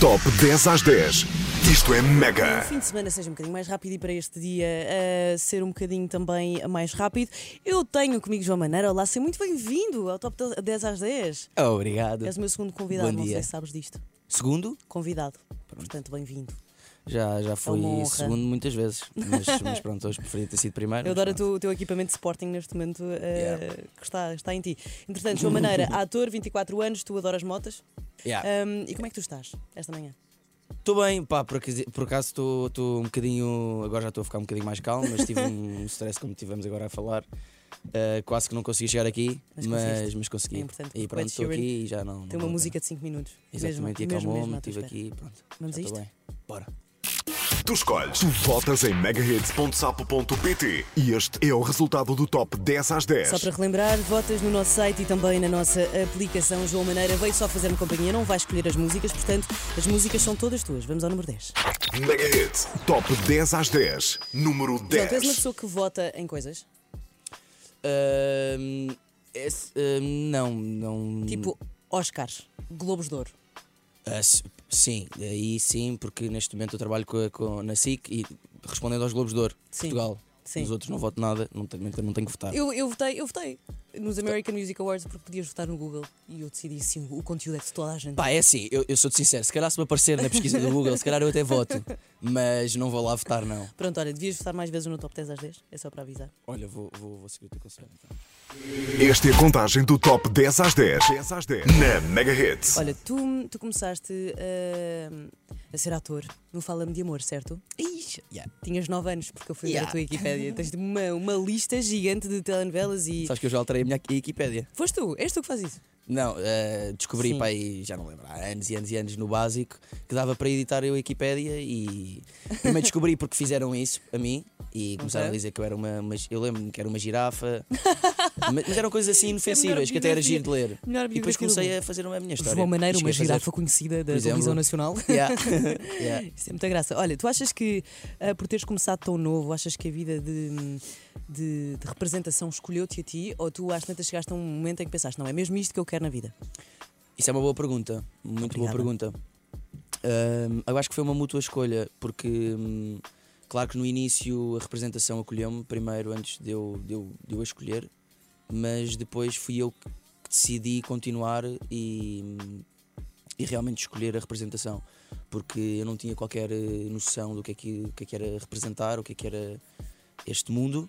Top 10 às 10. Isto é O mega. fim de semana seja um bocadinho mais rápido e para este dia uh, ser um bocadinho também mais rápido. Eu tenho comigo João Maneira. Olá, seja muito bem-vindo ao Top 10 às 10. Obrigado. És o meu segundo convidado, Bom não dia. sei se sabes disto. Segundo? Convidado. Portanto, bem-vindo. Já, já fui É uma honra. segundo muitas vezes. Mas, mas pronto, hoje preferia ter sido primeiro. Eu adoro o teu, equipamento de Sporting neste momento uh, Yeah. que está, está em ti. Entretanto, João Maneira, ator, 24 anos, tu adoras motas. Yeah. Um, e como é que tu estás esta manhã? Estou bem, pá, por, acaso- por acaso estou um bocadinho. Agora já estou a ficar um bocadinho mais calmo, mas tive um stress como tivemos agora a falar. Uh, quase que não consegui chegar aqui, Mas mas, mas consegui. É importante, e pronto, estou aqui e já não. não Tem uma vale a música de 5 minutos. Exatamente, e mesmo, mesmo, acalmou-me, estive aqui pronto. Vamos a estou isto? bem. Bora. Tu escolhes, tu votas em megahits.sapo.pt e este é o resultado do Top 10 às 10. Só para relembrar, votas no nosso site e também na nossa aplicação. João Maneira veio só fazer-me companhia, não vai escolher as músicas, portanto, as músicas são todas tuas. Vamos ao número 10. Mega Hits Top 10 às 10. Número João, tu és uma 10. pessoa que vota em coisas? Ahm, esse, ahm, não, não. Tipo Oscars, Globos de Ouro. Ah, sim, aí sim, porque neste momento eu trabalho com, com- na SIC e respondendo aos Globos de Ouro, Sim. Portugal. Sim. Os outros não voto nada, não tenho, não tenho que votar. Eu, eu votei, eu votei nos American Music Awards porque podias votar no Google e eu decidi sim, o conteúdo é de toda a gente. Pá, é assim, eu, eu sou-te sincero, se calhar se me aparecer na pesquisa do Google, se calhar eu até voto, mas não vou lá votar, não. Pronto, olha, devias votar mais vezes no top 10 às 10, é só para avisar. Olha, vou, vou, vou seguir o teu conselho então. Esta é a contagem do Top 10 às 10. 10 às 10. Na Mega Hits. Olha, tu, tu começaste uh, a ser ator no Fala-me de Amor, certo? Ixi, yeah. Tinhas 9 anos, porque eu fui ver a Yeah. tua Wikipédia. Tens uma, uma lista gigante de telenovelas e. Sabes que eu já alterei a minha Wikipédia. Foste tu? És tu que fazes isso? Não, eh, descobri Sim. para aí, já não lembro, há anos e anos e anos no básico, que dava para editar a Wikipédia e primeiro descobri porque fizeram isso a mim e começaram Ok. a dizer que eu era uma, uma eu lembro-me que era uma girafa, mas, mas eram coisas assim inofensivas, que até era giro de ler. E depois comecei a fazer a minha história. João Maneiro, uma Cheguei a fazer- girafa conhecida da televisão nacional. Yeah. Yeah. Isso é muita graça. Olha, tu achas que ah, por teres começado tão novo, achas que a vida de, de, de representação escolheu-te a ti? Ou tu às tantas chegaste a um momento em que pensaste, não, é mesmo isto que eu quero na vida? Isso é uma boa pergunta, muito boa Obrigada. pergunta. Ahm, eu acho que foi uma mútua escolha, porque hum, claro que no início a representação acolheu-me primeiro antes de eu, de, eu, de eu a escolher, mas depois fui eu que decidi continuar e, e realmente escolher a representação, porque eu não tinha qualquer eh, noção do que é que, o que, é que era representar, o que é que era este mundo.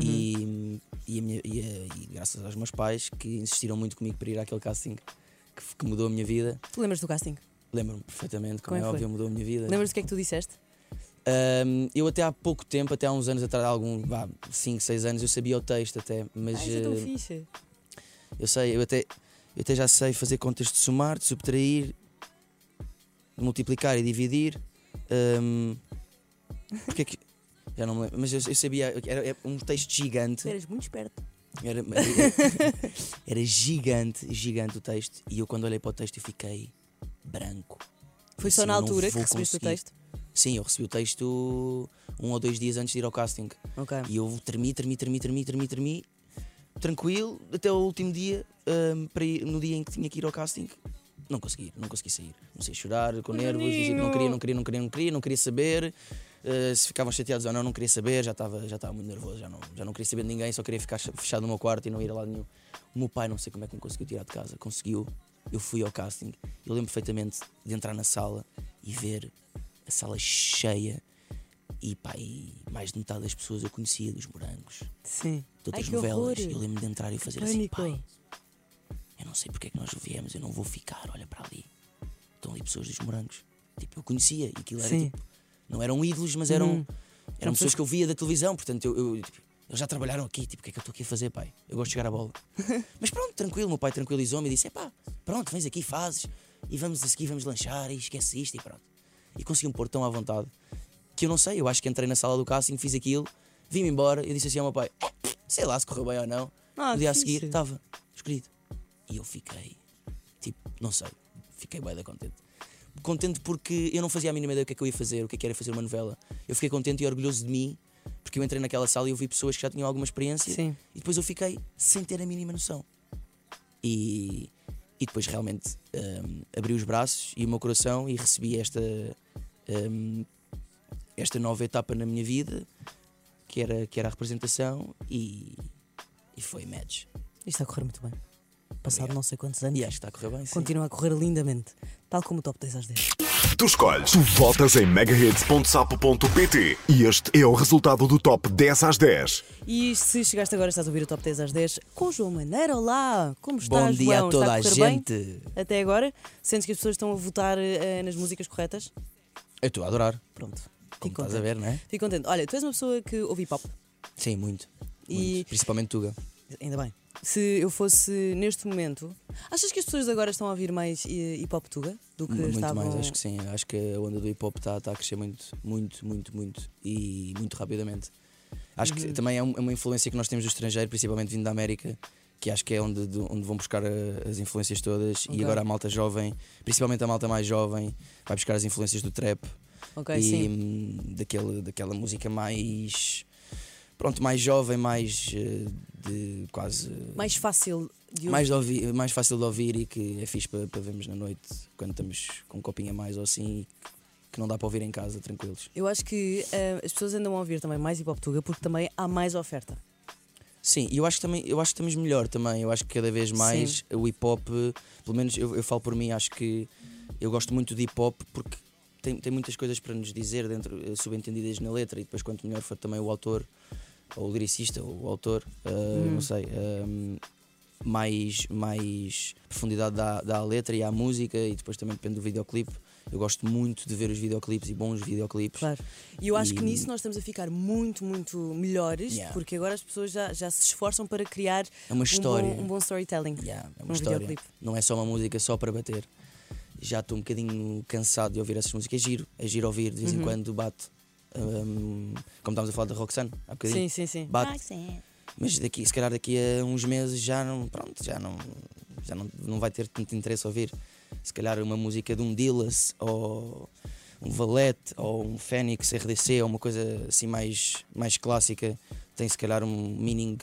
E, hum, e, a minha- e a- e graças aos meus pais que insistiram muito comigo para ir àquele casting que, que mudou a minha vida. Tu lembras do casting? Lembro-me perfeitamente, como, Como é é óbvio, mudou a minha vida. Lembras do que é que tu disseste? Ahm, eu até há pouco tempo, até há uns anos atrás, algum, 5, 6 anos, eu sabia o texto até, mas Ah, isso é tão eh, fixe. eu sei, eu até, eu até já sei fazer contas de somar, de subtrair, de multiplicar e dividir. Ahm, porque é que. Já não me lembro, mas eu, eu sabia, era, era um texto gigante. Eras muito esperto. Era, era, era gigante, gigante o texto. E eu, quando olhei para o texto, eu fiquei branco. Foi só na "Eu não altura que recebeste o conseguir." texto? Sim, eu recebi o texto um ou dois dias antes de ir ao casting. Ok. E eu tremi, tremi, tremi, tremi, tremi, tremi, tranquilo, até o último dia, hum, para ir- no dia em que tinha que ir ao casting. Não consegui, não consegui sair. Comecei a chorar com nervos, dizia que não queria, não queria, não queria, não queria, não queria saber. Uh, se ficavam chateados ou não, não queria saber, já estava já estava muito nervoso, já não, já não queria saber de ninguém, só queria ficar cha- fechado no meu quarto e não ir a lado nenhum. O meu pai, não sei como é que me conseguiu tirar de casa, conseguiu. Eu fui ao casting, eu lembro perfeitamente de entrar na sala e ver a sala cheia e pá, e mais de metade das pessoas eu conhecia, dos morangos, Sim. de outras Ai, novelas. horror. Eu lembro de entrar e fazer assim, Pânico. pai, eu não sei porque é que nós viemos, eu não vou ficar, olha para ali. Estão ali pessoas dos morangos. Tipo, eu conhecia e aquilo era Sim. tipo. Não eram ídolos, mas eram, Hum. eram pessoas que eu via da televisão, portanto eu, eu, tipo, eles já trabalharam aqui, tipo, o que é que eu estou aqui a fazer, pai? Eu gosto de jogar a bola. mas pronto, tranquilo, meu pai tranquilizou-me e disse: pá, pronto, vens aqui, fazes, e vamos a seguir, vamos lanchar, e esquece isto e pronto. E consegui-me pôr tão à vontade que eu não sei, eu acho que entrei na sala do casting, fiz aquilo, vim-me embora e disse assim ao meu pai: "Eh, sei lá se correu bem ou não. Ah, no dia a seguir estava escolhido. E eu fiquei, tipo, não sei, fiquei bem da contente. Contente porque eu não fazia a mínima ideia do que é que eu ia fazer, o que é que era fazer uma novela. Eu fiquei contente e orgulhoso de mim, porque eu entrei naquela sala e eu vi pessoas que já tinham alguma experiência Sim. e depois eu fiquei sem ter a mínima noção. E, E depois realmente hum, abri os braços e o meu coração e recebi esta, hum, esta nova etapa na minha vida, que era, que era a representação, e, e foi match. Isto está a correr muito bem. Passado Obrigado. não sei quantos anos, E acho que está a correr bem. sim. continua a correr lindamente. Tal como o top 10 às 10. Tu escolhes, tu votas em megahits.sapo.pt e este é o resultado do top 10 às 10. E se chegaste agora, estás a ouvir o top 10 às 10 com João Maneira. Olá! Como estás, Bom dia João? a toda Está a a correr bem? gente. Até agora? Sentes que as pessoas estão a votar eh, nas músicas corretas? Eu estou a adorar. Pronto. Como Fico estás a contente. ver, não é? Fico contente. Olha, tu és uma pessoa que ouve hip hop. Sim, muito. E- muito. Principalmente Tuga. Ainda bem. Se eu fosse neste momento, achas que as pessoas agora estão a ouvir mais eh, hip hop tuga do que Muito estavam? mais, acho que sim. Acho que a onda do hip hop está tá a crescer muito, muito, muito, muito e muito rapidamente. Acho Uhum. que também é é uma influência que nós temos do estrangeiro, principalmente vindo da América, que acho que é onde, onde vão buscar a- as influências todas. Ok. E agora a malta jovem, principalmente a malta mais jovem, vai buscar as influências do trap e sim. hum, daquele, daquela música mais. Pronto, mais jovem, mais eh, de quase. Mais fácil de ouvir. Mais, de ouvir, mais fácil de ouvir e que é fixe para, para vermos na noite quando estamos com um copinho a mais ou assim que não dá para ouvir em casa tranquilos. Eu acho que eh, as pessoas andam a ouvir também mais hip hop tuga porque também há mais oferta. Sim, e eu acho que também eu acho que estamos melhor também. Eu acho que cada vez mais o hip hop, pelo menos eu, eu falo por mim, acho que eu gosto muito de hip hop porque tem, tem muitas coisas para nos dizer dentro, eh, subentendidas na letra, e depois quanto melhor for também o autor, ou o lyricista, ou o autor, eh, não sei, eh, mais, mais profundidade dá, dá à letra e à música, e depois também depende do videoclipe. Eu gosto muito de ver os videoclipes e bons videoclipes. Claro. E eu acho que E- nisso nós estamos a ficar muito, muito melhores Yeah. porque agora as pessoas já, já se esforçam para criar É uma história. Um, bom, um bom storytelling. Yeah, é uma Um história. videoclipe. Não é só uma música só para bater. Já estou um bocadinho cansado de ouvir essas músicas. É giro, é giro ouvir, de vez Uhum. em quando bate. Um, como estávamos a falar da Roxanne há bocadinho. Sim, sim, sim. Bate. Mas daqui, se calhar daqui a uns meses já não, pronto, já não, já não, não vai ter tanto interesse ouvir. Se calhar uma música de um Dillas ou um Valete ou um Fênix RDC ou uma coisa assim mais, mais clássica tem se calhar um meaning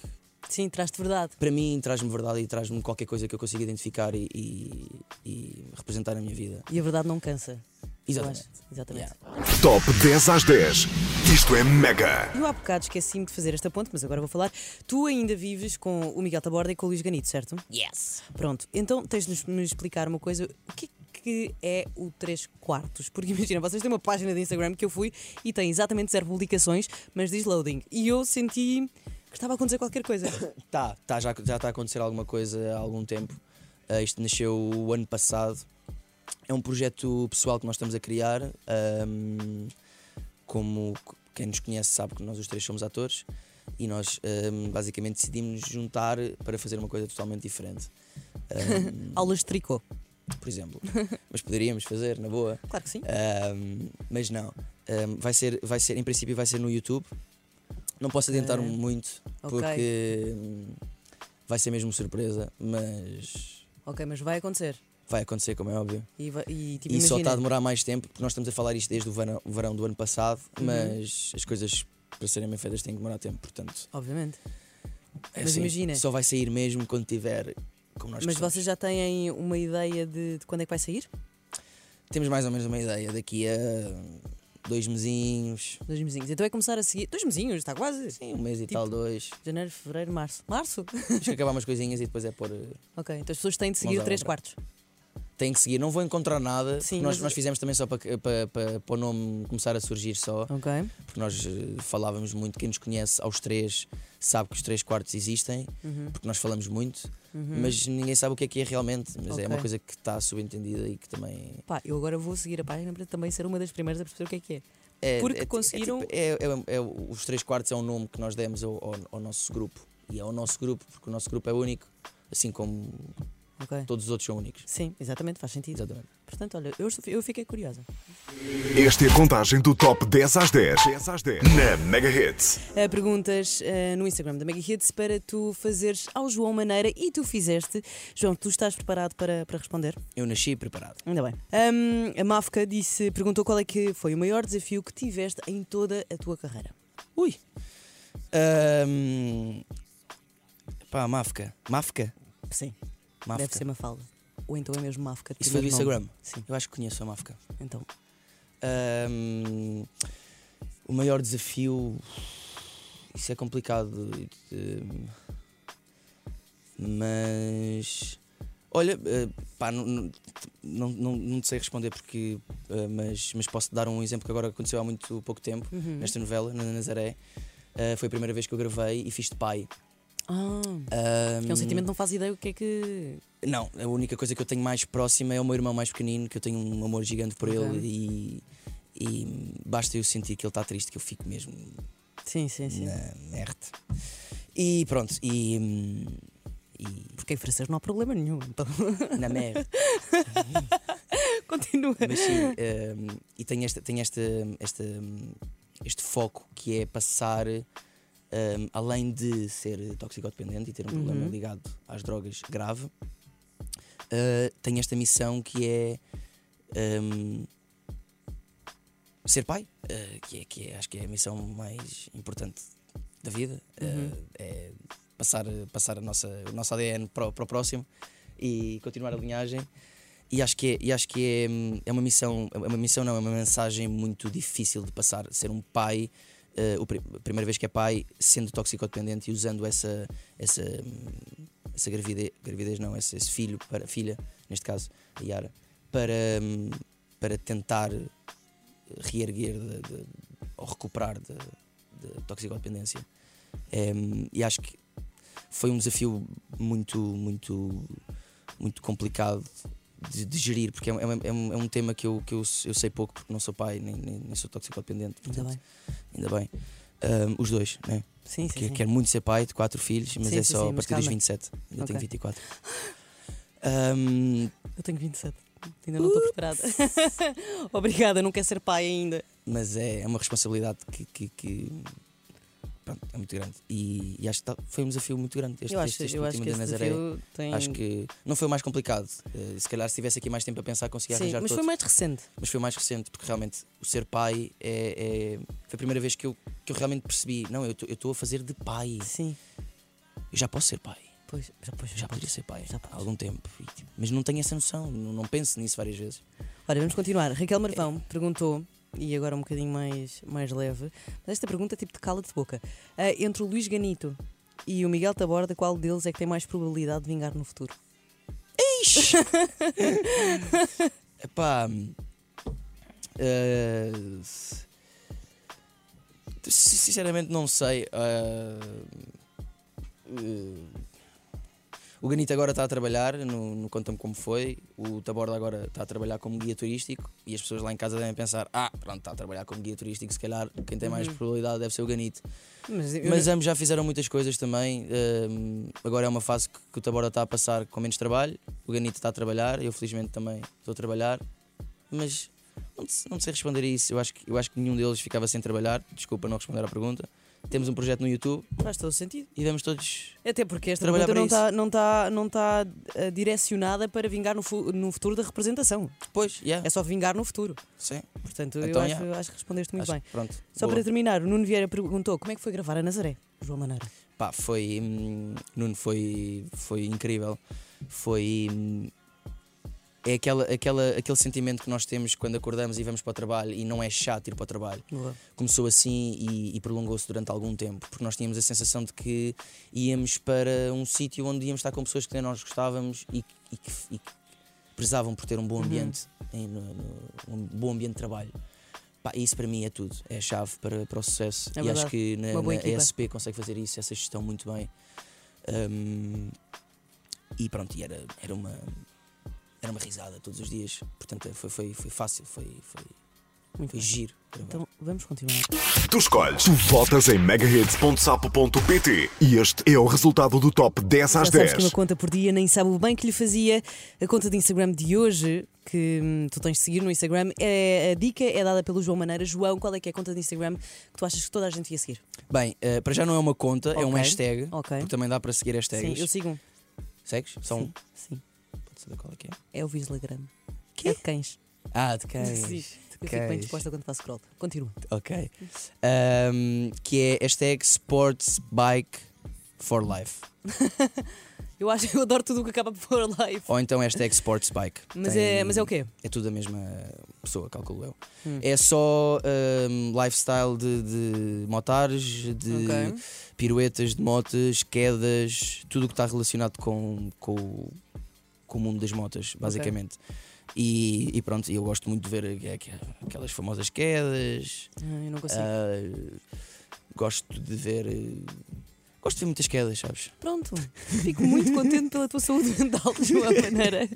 Sim, traz-te verdade. para mim traz-me verdade e traz-me qualquer coisa que eu consiga identificar e, e- e representar na minha vida. E a verdade não cansa. Exatamente. Exatamente. Yeah. Top 10 às 10. Isto é Mega. Eu há bocado esqueci-me de fazer esta ponte, mas agora vou falar. Tu ainda vives com o Miguel Taborda e com o Luís Ganito, certo? Yes! Pronto, então tens de me explicar uma coisa. O que é que é o 3 quartos? Porque imagina, vocês têm uma página de Instagram que eu fui e tem exatamente zero publicações, mas diz loading. E eu senti que estava a acontecer qualquer coisa. Tá, tá já, já está a acontecer alguma coisa há algum tempo. Ah, isto nasceu o ano passado. É um projeto pessoal que nós estamos a criar. ahm, como quem nos conhece sabe que nós os três somos atores e nós ahm, basicamente decidimos juntar para fazer uma coisa totalmente diferente. Ahm, Aulas de tricô. por exemplo. Mas poderíamos fazer, na boa. Claro que sim. Ahm, mas não. Vai, ser, vai ser, em princípio, vai ser no YouTube. Não posso adiantar Ok. muito Ok. porque hum, vai ser mesmo surpresa, mas Ok, mas vai acontecer. Vai acontecer, como é óbvio. E, e, tipo, E só está a demorar mais tempo, porque nós estamos a falar isto desde o verão, o verão do ano passado, Uhum. mas as coisas para serem bem feitas têm que demorar tempo, portanto. Obviamente. é Mas assim, imagina. Só vai sair mesmo quando tiver. Como nós Mas gostamos. vocês já têm uma ideia de, de quando é que vai sair? Temos mais ou menos uma ideia. Daqui a dois mesinhos, Dois mesinhos. Então é começar a seguir. Dois mesinhos, está quase. sim, um mês e Tipo- tal, dois. Janeiro, fevereiro, março. Março? Temos que acabar umas coisinhas e depois é pôr. Ok, então as pessoas têm de seguir Mãos o à 3 obra. quartos. Tem que seguir, não vou encontrar nada. Sim, nós, mas- nós fizemos também só para, para, para, para o nome começar a surgir só. Porque nós eh, falávamos muito, quem nos conhece aos três sabe que os três quartos existem, Uhum. porque nós falamos muito, mas ninguém sabe o que é que é realmente. Mas é uma coisa que está subentendida e que também. Pá, eu agora vou seguir a página para também ser uma das primeiras a perceber o que é que é. É, Porque é, ti- conseguiram- É, tipo- é- é- é- os três quartos é um nome que nós demos ao, ao, ao nosso grupo. E é o nosso grupo, porque o nosso grupo é único, assim como Ok. todos os outros são únicos. Sim, exatamente, faz sentido. Exatamente. Portanto, olha, eu, eu fiquei curiosa. Esta é a contagem do Top 10 às 10. 10 às 10. Na Mega Hits. Uh, perguntas uh, no Instagram da Mega Hits para tu fazeres ao João Maneira e tu fizeste. João, tu estás preparado para, para responder? Eu nasci preparado. Ainda bem. Um, a Mafka disse, perguntou qual é que foi o maior desafio que tiveste em toda a tua carreira. Ui! Ahm, Pá, Mafka. Mafka? Sim, Mafka. deve ser uma falda. ou então é mesmo Mafka? Isso foi do primeiro nome? Instagram. Sim, Eu acho que conheço a Mafka. então. Ahm, o maior desafio. Isso é complicado. mas. Olha, eh, pá, não, não, não, não, sei responder porque. eh, mas, mas posso dar um exemplo que agora aconteceu há muito pouco tempo, Uhum. nesta novela, na Nazaré. Eh, foi a primeira vez que eu gravei e fiz de pai. Ah, que é um sentimento que não faz ideia o que é que. Não, a única coisa que eu tenho mais próxima é o meu irmão mais pequenino, que eu tenho um amor gigante por ele e, e basta eu sentir que ele está triste que eu fico mesmo Sim, sim, sim. na merda. E pronto, e, hum, e Porque em francês não há problema nenhum. Então, na merda. continua. Mas sim, hum, e tem, esta, tem esta, esta, hum, este foco que é passar, hum, além de ser toxicodependente e ter um problema Uhum. ligado às drogas grave, uh, tem esta missão que é hum, ser pai, uh, que, é, que é, acho que é a missão mais importante da vida. uh, Uhum. é passar, passar a nossa, o nosso ADN para, o- para o próximo e continuar a linhagem. E acho que é, e acho que é, é uma missão, é uma missão não, é uma mensagem muito difícil de passar. Ser um pai, pri- a primeira vez que é pai, sendo toxicodependente e usando essa, essa, essa gravidez, gravidez não, esse, esse filho, para, filha, neste caso, a Yara, para, hum, para tentar reerguer de, de- ou recuperar de, de toxicodependência. Em, e acho que foi um desafio muito, muito, muito complicado de, de gerir, porque é, um- é é um, é um tema que, eu, que eu, eu sei pouco, porque não sou pai nem, nem, nem sou toxicodependente. Ainda bem. Ainda bem. Um, os dois, né? Sim, sim. Que, sim. quero muito ser pai de quatro filhos, mas Sim, é só sim, a partir dos calma. 27. Ainda Ok. tenho 24. Um, Eu tenho 27. Ainda não estou preparada. Obrigada, não quero ser pai ainda. mas é, é uma responsabilidade que, que- que, pronto, é muito grande. E, e acho que tá- foi um desafio muito grande. Este, eu acho, este, este eu acho último que da esse Nazaré. tem. Acho que não foi o mais complicado. Eh, se calhar se tivesse aqui mais tempo a pensar, conseguia Sim, arranjar mas todos. foi mais recente. Mas foi mais recente, porque realmente o ser pai é, é- foi a primeira vez que eu, que eu realmente percebi: não, eu estou a fazer de pai. Sim. Eu já posso ser pai. Pois, já, pois, Já poderia ser pai Já há algum tempo. Tipo, mas não tenho essa noção, não, não penso nisso várias vezes. Olha, vamos continuar. Raquel Marvão perguntou, e agora um bocadinho mais, mais leve, mas esta pergunta é tipo de cala de boca. Ah, entre o Luís Ganito e o Miguel Taborda, qual deles é que tem mais probabilidade de vingar no futuro? Ixi! Epá. si- sinceramente não sei. eh, eh, o Ganito agora está a trabalhar no, no Conta-me Como Foi. O Taborda agora está a trabalhar como guia turístico. E as pessoas lá em casa devem pensar: ah, pronto, está a trabalhar como guia turístico. Se calhar quem tem mais Uhum. probabilidade deve ser o Ganito. Mas, Mas ambos já fizeram muitas coisas também. hum, agora é uma fase que, que o Taborda está a passar com menos trabalho. O Ganito está a trabalhar. Eu, felizmente, também estou a trabalhar. Mas não, não sei responder a isso. Eu acho, que, eu acho que nenhum deles ficava sem trabalhar. Desculpa não responder à pergunta. Temos um projeto no YouTube faz todo sentido. e vamos todos. Até porque esta pergunta não está não tá, não tá, ah, direcionada para vingar no, fu- no futuro da representação. Depois, yeah, É só vingar no futuro. sim. Portanto, Então, eu acho, yeah. acho que respondeste muito Acho bem. Pronto. Só boa. para terminar, o Nuno Vieira perguntou como é que foi gravar a Nazaré, João Maneira. Pá, foi. hum, Nuno, foi, foi incrível. Foi. hum, é aquela, aquela, aquele sentimento que nós temos quando acordamos e vamos para o trabalho e não é chato ir para o trabalho. Começou assim e, e prolongou-se durante algum tempo, porque nós tínhamos a sensação de que íamos para um sítio onde íamos estar com pessoas que nem nós gostávamos e, que- e que, e que prezavam por ter um bom Uhum. ambiente, em- no- no- um bom ambiente de trabalho. Pá, isso para mim é tudo, é a chave para, para o sucesso. É e acho que na, na. ESP consegue fazer isso, essa gestão muito bem. Hum, e pronto, e era, era uma era uma risada todos os dias. Portanto, foi, foi, foi fácil, foi, foi, Muito foi giro. Então vamos continuar. Tu escolhes, tu votas em megahits.sapo.pt e este é o resultado do top 10 às Já sabes 10. que uma conta por dia nem sabe o bem que lhe fazia. A conta de Instagram de hoje, que hum, tu tens de seguir no Instagram, é, a dica é dada pelo João Maneira. João, qual é que é a conta de Instagram que tu achas que toda a gente devia seguir? Bem, eh, para já não é uma conta, é um hashtag. ok. Porque também dá para seguir hashtags. Sim, eu sigo um. Segues? Só um? Sim, sim. Qual é que é? É o Vislagram. É de cães. Ah, de cães. Sim, eu fico bem cães. disposta quando faço scroll. Continua. Ok. Ahm, que é hashtag Sports Bike for Life. Eu acho que eu adoro tudo o que acaba por life. Ou então hashtag Sports Bike. Mas Tem- é- mas é o quê? É tudo a mesma pessoa, calculo eu. Hum. É só hum, lifestyle de, de motares, de Ok. piruetas de motas, quedas, tudo o que está relacionado com, com, o- com o mundo das motas, basicamente. E, e pronto, eu gosto muito de ver aqu- aquelas famosas quedas. Ah, eu não consigo. ah, gosto de ver. Gosto de ver muitas quedas, sabes? Pronto, fico muito contente pela tua saúde mental, João Maneira.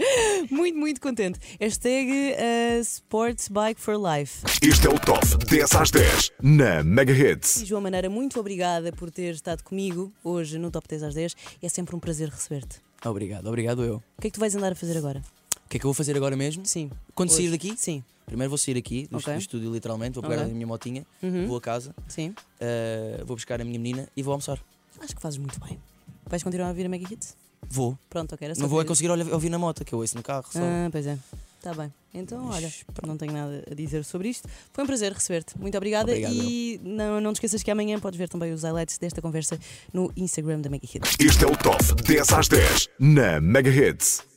Muito, muito contente. Hashtag uh, Sports Bike for Life. Este é o Top 10 às 10 na Mega Hits. E João Maneira, muito obrigada por ter estado comigo hoje no Top 10 às 10. É sempre um prazer receber-te. Obrigado, obrigado eu. O que é que tu vais andar a fazer agora? O que é que eu vou fazer agora mesmo? Sim. Quando sair hoje. daqui? Sim. Primeiro vou sair aqui do, Ok. do estúdio, literalmente. Vou pegar Ok. a minha motinha, Uhum. vou a casa, Sim. ah, vou buscar a minha menina e vou almoçar. Acho que fazes muito bem. Vais continuar a ouvir a Mega Hits? Vou. Pronto, ok. Não vou é conseguir ouvir na moto, que eu ouço no carro. Só. Ah, pois é. Está bem. Então, olha, pronto. não tenho nada a dizer sobre isto. Foi um prazer receber-te. Muito obrigada. Obrigado, e não, não te esqueças que amanhã podes ver também os highlights desta conversa no Instagram da Mega Hits. Este é o Top 10 às 10 na Mega Hits.